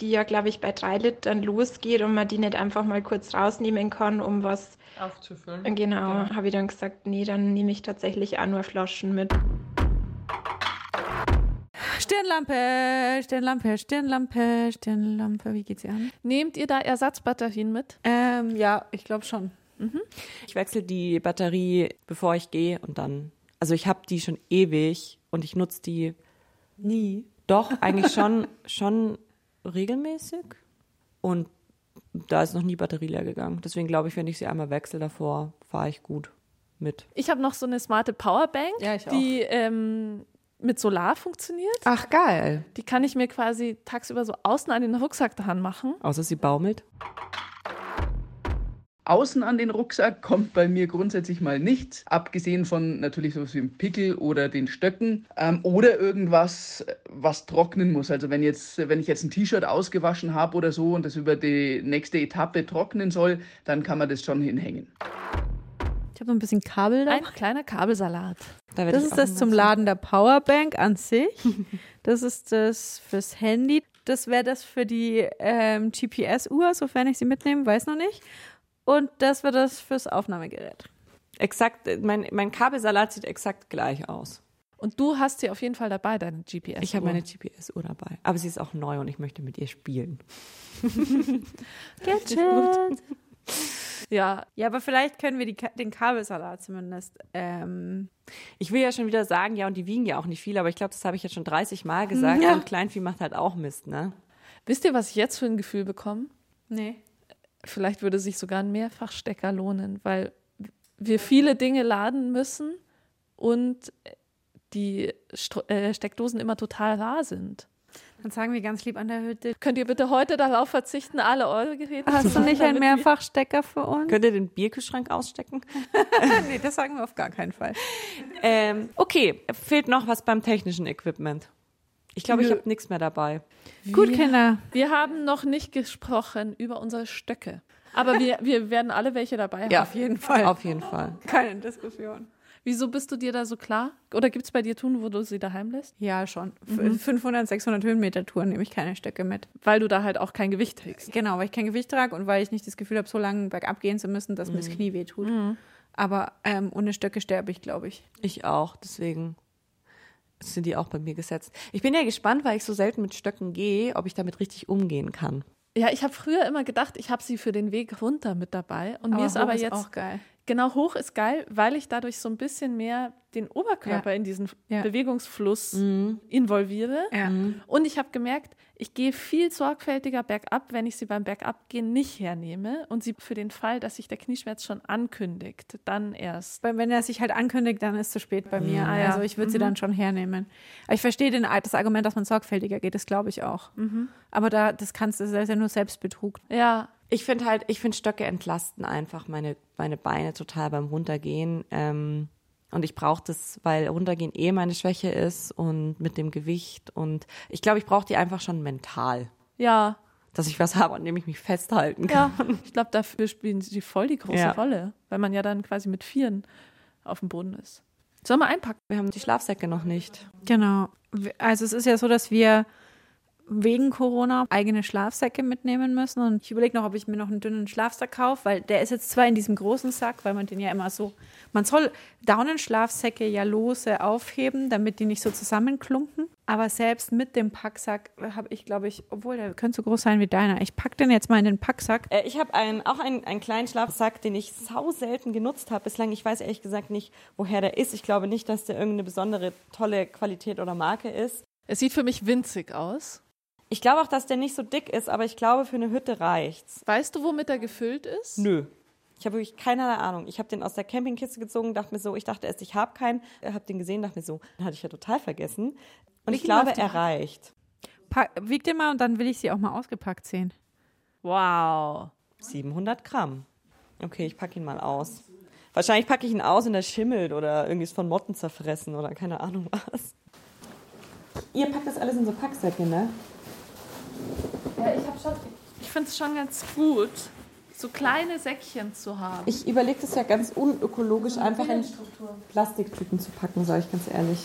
die ja, glaube ich, bei drei Litern losgeht und man die nicht einfach mal kurz rausnehmen kann, um was Aufzufüllen. Genau, habe ich dann gesagt, nee, dann nehme ich tatsächlich auch nur Flaschen mit. Stirnlampe, Stirnlampe, Stirnlampe, Stirnlampe. Wie geht sie an? Nehmt ihr da Ersatzbatterien mit? Ähm, ja, ich glaube schon. Ich wechsle die Batterie, bevor ich gehe und dann. Also ich habe die schon ewig und ich nutze die Nie. Doch, eigentlich schon, schon regelmäßig. Und da ist noch nie Batterie leer gegangen. Deswegen glaube ich, wenn ich sie einmal wechsle davor, fahre ich gut mit. Ich habe noch so eine smarte Powerbank, Ja, ich auch. die ähm, mit Solar funktioniert. Ach, geil. Die kann ich mir quasi tagsüber so außen an den Rucksack dran machen. Außer sie baumelt. Außen an den Rucksack kommt bei mir grundsätzlich mal nichts, abgesehen von natürlich sowas wie dem Pickel oder den Stöcken ähm, oder irgendwas, was trocknen muss. Also wenn, jetzt, wenn ich jetzt ein T-Shirt ausgewaschen habe oder so und das über die nächste Etappe trocknen soll, dann kann man das schon hinhängen. Ich habe noch ein bisschen Kabel da. Ein kleiner Kabelsalat. Da Das ist das zum zu- Laden der Powerbank an sich. Das ist das fürs Handy. Das wäre das für die ähm, GPS-Uhr, sofern ich sie mitnehme, weiß noch nicht. Und das wäre das fürs Aufnahmegerät. Exakt, mein, mein Kabelsalat sieht exakt gleich aus. Und du hast sie auf jeden Fall dabei, deine GPS. Ich habe meine GPS-Uhr dabei. Aber sie ist auch neu und ich möchte mit ihr spielen. Gadget. Ja, Ja, aber vielleicht können wir die, den Kabelsalat zumindest. Ähm, Ich will ja schon wieder sagen, ja, und die wiegen ja auch nicht viel, aber ich glaube, das habe ich jetzt schon 30 Mal gesagt. Ja. Und Kleinvieh macht halt auch Mist, ne? wisst ihr, was ich jetzt für ein Gefühl bekomme? nee. Vielleicht würde sich sogar ein Mehrfachstecker lohnen, weil wir viele Dinge laden müssen und die Stro äh, Steckdosen immer total rar sind. Dann sagen wir ganz lieb an der Hütte. Könnt ihr bitte heute darauf verzichten, alle eure Geräte Hast zu du nicht einen Mehrfachstecker für uns? Könnt ihr den Bierkühlschrank ausstecken? nee, das sagen wir auf gar keinen Fall. Ähm, okay, fehlt noch was beim technischen Equipment. Ich glaube, ich habe nichts mehr dabei. Gut, Kinder. Wir haben noch nicht gesprochen über unsere Stöcke. Aber wir, wir werden alle welche dabei haben. Ja, Auf jeden Fall. Auf jeden Fall. Keine Diskussion. Wieso bist du dir da so klar? Oder gibt es bei dir Touren, wo du sie daheim lässt? Ja, schon. F 500, 600 Höhenmeter Touren nehme ich keine Stöcke mit. Weil du da halt auch kein Gewicht trägst. Genau, weil ich kein Gewicht trage und weil ich nicht das Gefühl habe, so lange bergab gehen zu müssen, dass mir das Knie wehtut. Aber ähm, ohne Stöcke sterbe ich, glaube ich. Ich auch, deswegen sind die auch bei mir gesetzt. Ich bin ja gespannt, weil ich so selten mit Stöcken gehe, ob ich damit richtig umgehen kann. Ja, ich habe früher immer gedacht, ich habe sie für den Weg runter mit dabei. Und mir ist aber jetzt auch geil. Genau hoch ist geil, weil ich dadurch so ein bisschen mehr den Oberkörper in diesen Ja. Bewegungsfluss involviere. Ja. Und ich habe gemerkt, ich gehe viel sorgfältiger bergab, wenn ich sie beim Bergabgehen nicht hernehme und sie für den Fall, dass sich der Knieschmerz schon ankündigt, dann erst. Wenn er sich halt ankündigt, dann ist es zu spät bei mir. Ja. Also ich würde sie dann schon hernehmen. Aber ich verstehe den, das Argument, dass man sorgfältiger geht, das glaube ich auch. Aber da, das kannst du, das ist ja nur Selbstbetrug. Ja, Ich finde halt, ich finde Stöcke entlasten einfach meine, meine Beine total beim Runtergehen. Ähm, und ich brauche das, weil Runtergehen eh meine Schwäche ist und mit dem Gewicht. Und ich glaube, ich brauche die einfach schon mental, ja, dass ich was habe, an dem ich mich festhalten kann. ja. Ich glaube, dafür spielen sie voll die große Ja. Rolle, weil man ja dann quasi mit Vieren auf dem Boden ist. Sollen wir einpacken? Wir haben die Schlafsäcke noch nicht. Genau. Also es ist ja so, dass wir wegen Corona eigene Schlafsäcke mitnehmen müssen. Und ich überlege noch, ob ich mir noch einen dünnen Schlafsack kaufe, weil der ist jetzt zwar in diesem großen Sack, weil man den ja immer so, man soll Daunenschlafsäcke ja lose aufheben, damit die nicht so zusammenklumpen. Aber selbst mit dem Packsack habe ich, glaube ich, obwohl der könnte so groß sein wie deiner, ich packe den jetzt mal in den Packsack. Äh, ich habe ein, auch einen, einen kleinen Schlafsack, den ich sau selten genutzt habe bislang. Ich weiß ehrlich gesagt nicht, woher der ist. Ich glaube nicht, dass der irgendeine besondere tolle Qualität oder Marke ist. Es sieht für mich winzig aus. Ich glaube auch, dass der nicht so dick ist, aber ich glaube, für eine Hütte reicht's. Weißt du, womit er gefüllt ist? Nö. Ich habe wirklich keinerlei Ahnung. Ich habe den aus der Campingkiste gezogen, dachte mir so, ich dachte erst, ich habe keinen. Habe den gesehen, dachte mir so, den hatte ich ja total vergessen. Und ich auf glaube, er reicht. Pack, wieg den mal und dann will ich sie auch mal ausgepackt sehen. Wow. 700 Gramm. Okay, ich packe ihn mal aus. Wahrscheinlich packe ich ihn aus und er schimmelt oder irgendwie ist von Motten zerfressen oder keine Ahnung was. Ihr packt das alles in so Packsäcke, ne? Ja, ich habe schon. Ich finde es schon ganz gut, so kleine Säckchen zu haben. Ich überlege das ja ganz unökologisch, einfach in Plastiktüten zu packen, sage ich ganz ehrlich.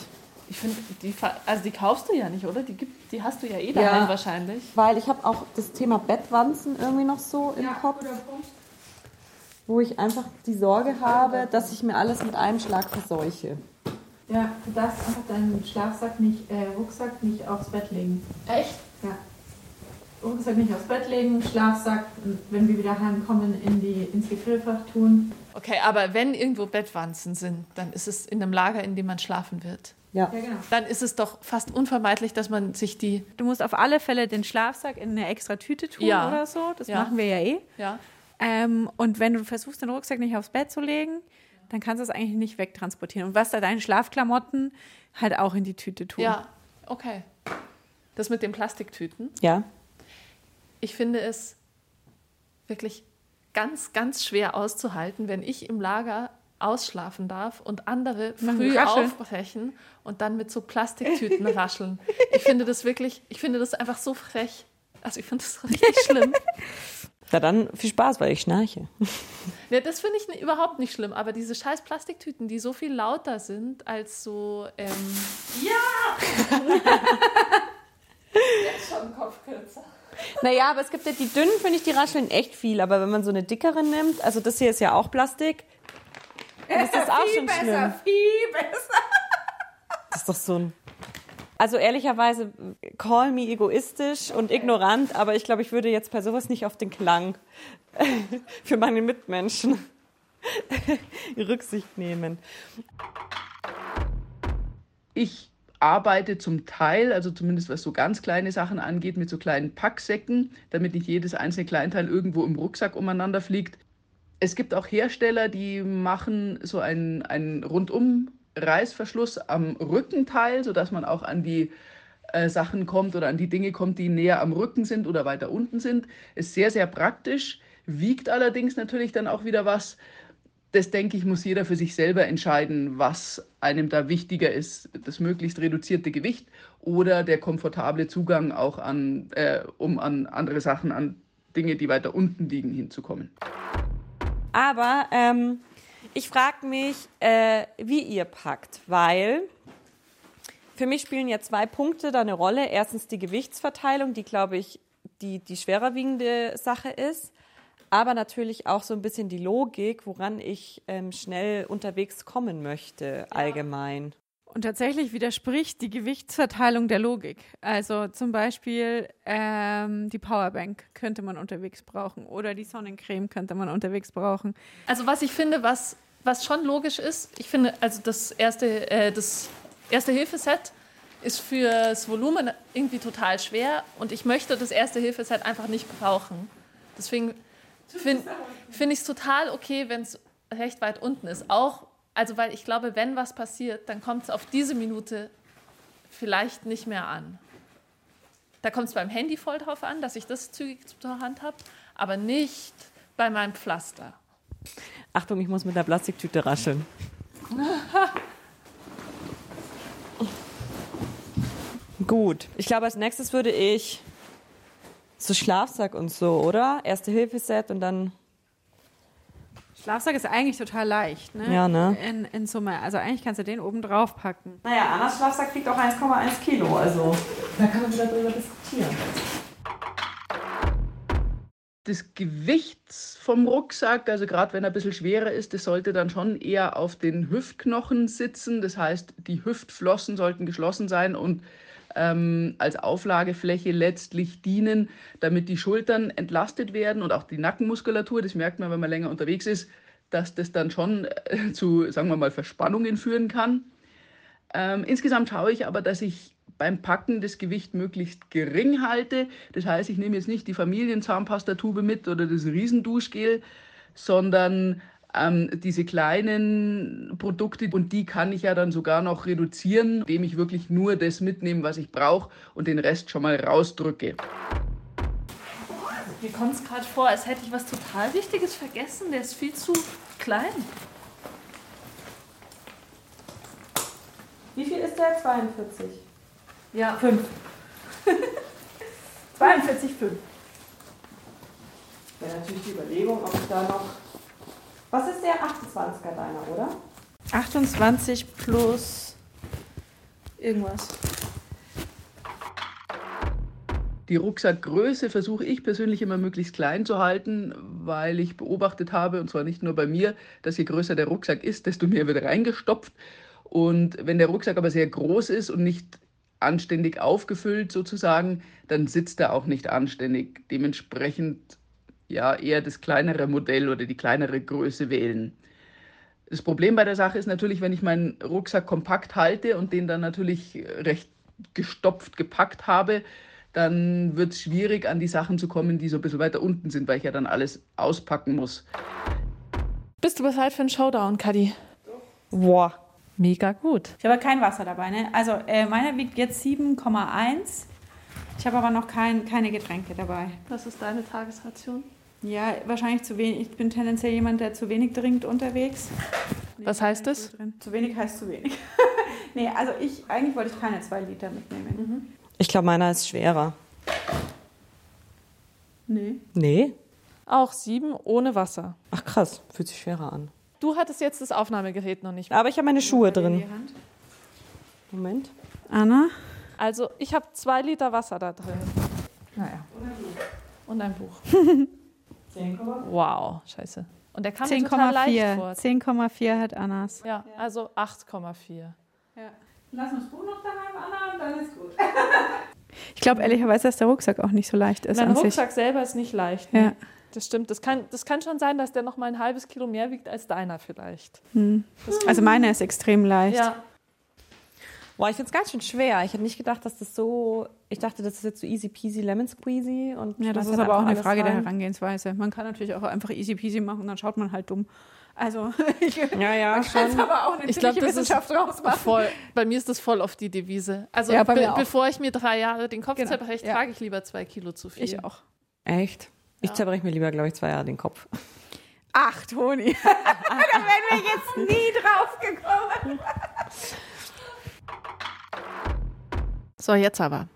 Ich finde, die, also die kaufst du ja nicht, oder? Die, gibt, die hast du ja eh daheim Ja. wahrscheinlich. Weil ich habe auch das Thema Bettwanzen irgendwie noch so im Kopf, wo ich einfach die Sorge habe, dass ich mir alles mit einem Schlag verseuche. Ja, du darfst einfach deinen Schlafsack nicht, äh, Rucksack nicht aufs Bett legen. Echt? Rucksack nicht aufs Bett legen, Schlafsack, wenn wir wieder heimkommen, in die, ins Gefrierfach tun. Okay, aber wenn irgendwo Bettwanzen sind, dann ist es in einem Lager, in dem man schlafen wird. Ja. Ja, genau. Dann ist es doch fast unvermeidlich, dass man sich die. Du musst auf alle Fälle den Schlafsack in eine extra Tüte tun Ja. oder so. Das Ja. machen wir ja eh. Ja. Ähm, und wenn du versuchst, den Rucksack nicht aufs Bett zu legen, dann kannst du es eigentlich nicht wegtransportieren. Und was da deine Schlafklamotten halt auch in die Tüte tun. Ja, okay. Das mit den Plastiktüten. Ja. Ich finde es wirklich ganz, ganz schwer auszuhalten, wenn ich im Lager ausschlafen darf und andere früh aufbrechen und dann mit so Plastiktüten rascheln. Ich finde das wirklich, ich finde das einfach so frech. Also ich finde das richtig schlimm. Na dann viel Spaß, weil ich schnarche. Ja, das finde ich überhaupt nicht schlimm, aber diese scheiß Plastiktüten, die so viel lauter sind als so. Ähm ja! Jetzt schon Kopfkürzer. Naja, aber es gibt ja die dünnen, finde ich, die rascheln echt viel. Aber wenn man so eine dickere nimmt, also das hier ist ja auch Plastik, dann ist das auch schon besser, schlimm. Viel besser. Das ist doch so ein also ehrlicherweise, call me egoistisch und ignorant, aber ich glaube, ich würde jetzt bei sowas nicht auf den Klang für meine Mitmenschen Rücksicht nehmen. Ich arbeite zum Teil, also zumindest was so ganz kleine Sachen angeht, mit so kleinen Packsäcken, damit nicht jedes einzelne Kleinteil irgendwo im Rucksack umeinander fliegt. Es gibt auch Hersteller, die machen so einen, einen rundum Reißverschluss am Rückenteil, sodass man auch an die äh, Sachen kommt oder an die Dinge kommt, die näher am Rücken sind oder weiter unten sind. Ist sehr, sehr praktisch, wiegt allerdings natürlich dann auch wieder was. Das denke ich, muss jeder für sich selber entscheiden, was einem da wichtiger ist. Das möglichst reduzierte Gewicht oder der komfortable Zugang auch an, äh, um an andere Sachen, an Dinge, die weiter unten liegen, hinzukommen. Aber ähm, ich frage mich, äh, wie ihr packt, weil für mich spielen ja zwei Punkte da eine Rolle. Erstens die Gewichtsverteilung, die, glaube ich, die, die schwerer Sache ist. Aber natürlich auch so ein bisschen die Logik, woran ich ähm, schnell unterwegs kommen möchte, allgemein. Und tatsächlich widerspricht die Gewichtsverteilung der Logik. Also zum Beispiel ähm, die Powerbank könnte man unterwegs brauchen oder die Sonnencreme könnte man unterwegs brauchen. Also was ich finde, was, was schon logisch ist, ich finde, also das erste, äh, das erste Hilfeset ist für das Volumen irgendwie total schwer und ich möchte das erste Hilfeset einfach nicht brauchen. Deswegen finde find ich es total okay, wenn es recht weit unten ist. Auch also weil ich glaube, wenn was passiert, dann kommt es auf diese Minute vielleicht nicht mehr an. Da kommt es beim Handy voll drauf an, dass ich das zügig zur Hand habe, aber nicht bei meinem Pflaster. Achtung, ich muss mit der Plastiktüte rascheln. Gut, ich glaube, als nächstes würde ich so Schlafsack und so, oder? Erste Hilfeset und dann Schlafsack ist eigentlich total leicht, ne? Ja, ne? In, in Summe. Also eigentlich kannst du den oben drauf packen. Naja, Annas Schlafsack wiegt auch 1,1 Kilo, also da kann man wieder drüber diskutieren. Das Gewicht vom Rucksack, also gerade wenn er ein bisschen schwerer ist, das sollte dann schon eher auf den Hüftknochen sitzen. Das heißt, die Hüftflossen sollten geschlossen sein und ähm, als Auflagefläche letztlich dienen, damit die Schultern entlastet werden und auch die Nackenmuskulatur. Das merkt man, wenn man länger unterwegs ist, dass das dann schon äh, zu, sagen wir mal, Verspannungen führen kann. Ähm, insgesamt schaue ich aber, dass ich beim Packen das Gewicht möglichst gering halte. Das heißt, ich nehme jetzt nicht die Familienzahnpastatube mit oder das Riesenduschgel, sondern ähm, diese kleinen Produkte und die kann ich ja dann sogar noch reduzieren, indem ich wirklich nur das mitnehme, was ich brauche und den Rest schon mal rausdrücke. Mir kommt es gerade vor, als hätte ich was total Wichtiges vergessen. Der ist viel zu klein. Wie viel ist der? 42. Ja. 5. 42, 5. Wäre natürlich die Überlegung, ob ich da noch was ist der 28er deiner, oder? 28 plus irgendwas. Die Rucksackgröße versuche ich persönlich immer möglichst klein zu halten, weil ich beobachtet habe, und zwar nicht nur bei mir, dass je größer der Rucksack ist, desto mehr wird reingestopft. Und wenn der Rucksack aber sehr groß ist und nicht anständig aufgefüllt sozusagen, dann sitzt er auch nicht anständig. Dementsprechend ja eher das kleinere Modell oder die kleinere Größe wählen. Das Problem bei der Sache ist natürlich, wenn ich meinen Rucksack kompakt halte und den dann natürlich recht gestopft gepackt habe, dann wird es schwierig, an die Sachen zu kommen, die so ein bisschen weiter unten sind, weil ich ja dann alles auspacken muss. Bist du bereit für einen Showdown, Kadi? Boah. Mega gut. Ich habe kein Wasser dabei, ne? Also, äh, meiner wiegt jetzt 7,1. Ich habe aber noch kein, keine Getränke dabei. Was ist deine Tagesration? Ja, wahrscheinlich zu wenig. Ich bin tendenziell jemand, der zu wenig trinkt unterwegs. Nee, Was heißt das? Zu wenig heißt zu wenig. nee, also ich, eigentlich wollte ich keine zwei Liter mitnehmen. Mhm. Ich glaube, meiner ist schwerer. Nee. Nee? Auch sieben ohne Wasser. Ach krass, fühlt sich schwerer an. Du hattest jetzt das Aufnahmegerät noch nicht. Aber ich habe meine Schuhe drin. Moment. Anna? Also, ich habe zwei Liter Wasser da drin. Naja. Und ein Buch. 10, wow, scheiße. Und der kam mir total leicht vor. 10,4 hat Annas. Ja, also 8,4. Ja. Lass uns Buch noch daheim, Anna, und dann ist gut. ich glaube ehrlicherweise, dass der Rucksack auch nicht so leicht ist. Mein Rucksack sich. selber ist nicht leicht. Ne? Ja. Das stimmt. Das kann, das kann schon sein, dass der noch mal ein halbes Kilo mehr wiegt als deiner vielleicht. Hm. Also meiner ist extrem leicht. Ja. Boah, ich finde es ganz schön schwer. Ich hätte nicht gedacht, dass das so. Ich dachte, das ist jetzt so easy peasy lemon squeezy. Und ja, das ist aber auch eine Frage rein. der Herangehensweise. Man kann natürlich auch einfach easy peasy machen und dann schaut man halt dumm. Also, ich, ja, ja, man kann aber auch eine ich glaub, Wissenschaft draus machen. Voll, bei mir ist das voll oft die Devise. Also, ja, be bevor ich mir drei Jahre den Kopf genau. zerbreche, ja. trage ich lieber zwei Kilo zu viel. Ich auch. Echt? Ich ja. zerbreche mir lieber, glaube ich, zwei Jahre den Kopf. Ach, Toni. da wären wir jetzt nie drauf gekommen. So, jetzt aber.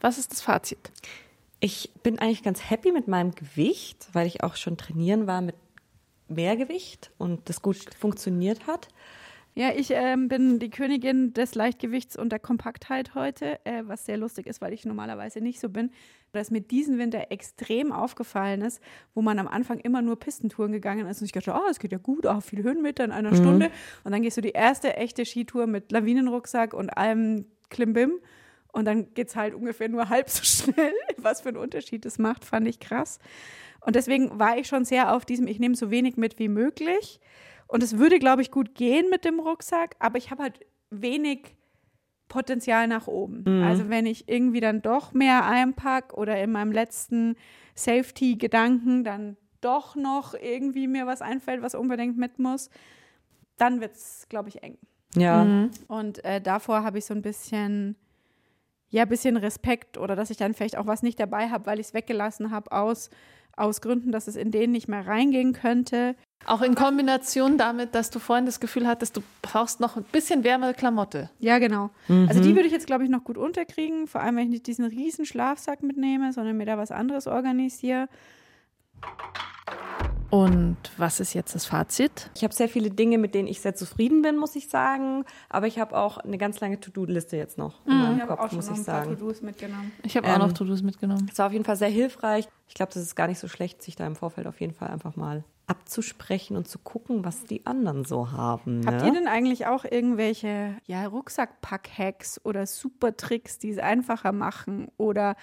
Was ist das Fazit? Ich bin eigentlich ganz happy mit meinem Gewicht, weil ich auch schon trainieren war mit mehr Gewicht und das gut funktioniert hat. Ja, ich ähm, bin die Königin des Leichtgewichts und der Kompaktheit heute, äh, was sehr lustig ist, weil ich normalerweise nicht so bin. Dass mir diesen Winter extrem aufgefallen ist, wo man am Anfang immer nur Pistentouren gegangen ist und ich dachte, oh, es geht ja gut, auch viele Höhenmeter in einer mhm. Stunde. Und dann gehst du die erste echte Skitour mit Lawinenrucksack und allem Klimbim. Und dann geht es halt ungefähr nur halb so schnell. Was für einen Unterschied das macht, fand ich krass. Und deswegen war ich schon sehr auf diesem, ich nehme so wenig mit wie möglich. Und es würde, glaube ich, gut gehen mit dem Rucksack, aber ich habe halt wenig Potenzial nach oben. Mhm. Also wenn ich irgendwie dann doch mehr einpack oder in meinem letzten Safety-Gedanken dann doch noch irgendwie mir was einfällt, was unbedingt mit muss, dann wird es, glaube ich, eng. Ja. Mhm. Und äh, davor habe ich so ein bisschen, ja, ein bisschen Respekt oder dass ich dann vielleicht auch was nicht dabei habe, weil ich es weggelassen habe aus aus Gründen, dass es in den nicht mehr reingehen könnte. Auch in Kombination damit, dass du vorhin das Gefühl hattest, du brauchst noch ein bisschen wärmere Klamotte. Ja, genau. Mhm. Also die würde ich jetzt, glaube ich, noch gut unterkriegen. Vor allem, wenn ich nicht diesen riesen Schlafsack mitnehme, sondern mir da was anderes organisiere. Und was ist jetzt das Fazit? Ich habe sehr viele Dinge, mit denen ich sehr zufrieden bin, muss ich sagen. Aber ich habe auch eine ganz lange To-Do-Liste jetzt noch in mhm. meinem ich Kopf, auch schon muss ich sagen. To-Dos mitgenommen. Ich habe ähm, auch noch To-Dos mitgenommen. Es war auf jeden Fall sehr hilfreich. Ich glaube, das ist gar nicht so schlecht, sich da im Vorfeld auf jeden Fall einfach mal abzusprechen und zu gucken, was die anderen so haben. Ne? Habt ihr denn eigentlich auch irgendwelche ja, Rucksackpack-Hacks oder Super-Tricks, die es einfacher machen oder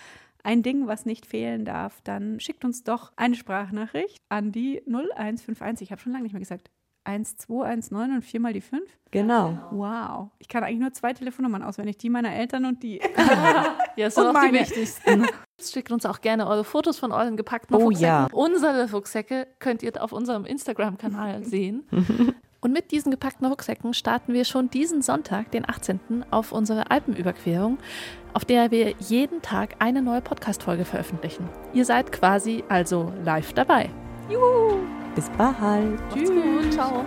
ein Ding, was nicht fehlen darf, dann schickt uns doch eine Sprachnachricht an die 0151. Ich habe schon lange nicht mehr gesagt. 1219 und viermal die 5? Genau. Wow. Ich kann eigentlich nur zwei Telefonnummern auswendig, die meiner Eltern und die. ja, das sind auch meine. die wichtigsten. Schickt uns auch gerne eure Fotos von euren gepackten oh, Rucksäcken. Ja. Unsere Rucksäcke könnt ihr auf unserem Instagram-Kanal sehen. Und mit diesen gepackten Rucksäcken starten wir schon diesen Sonntag, den 18., auf unsere Alpenüberquerung, auf der wir jeden Tag eine neue Podcast-Folge veröffentlichen. Ihr seid quasi also live dabei. Juhu! Bis bald. Tschüss. Ciao.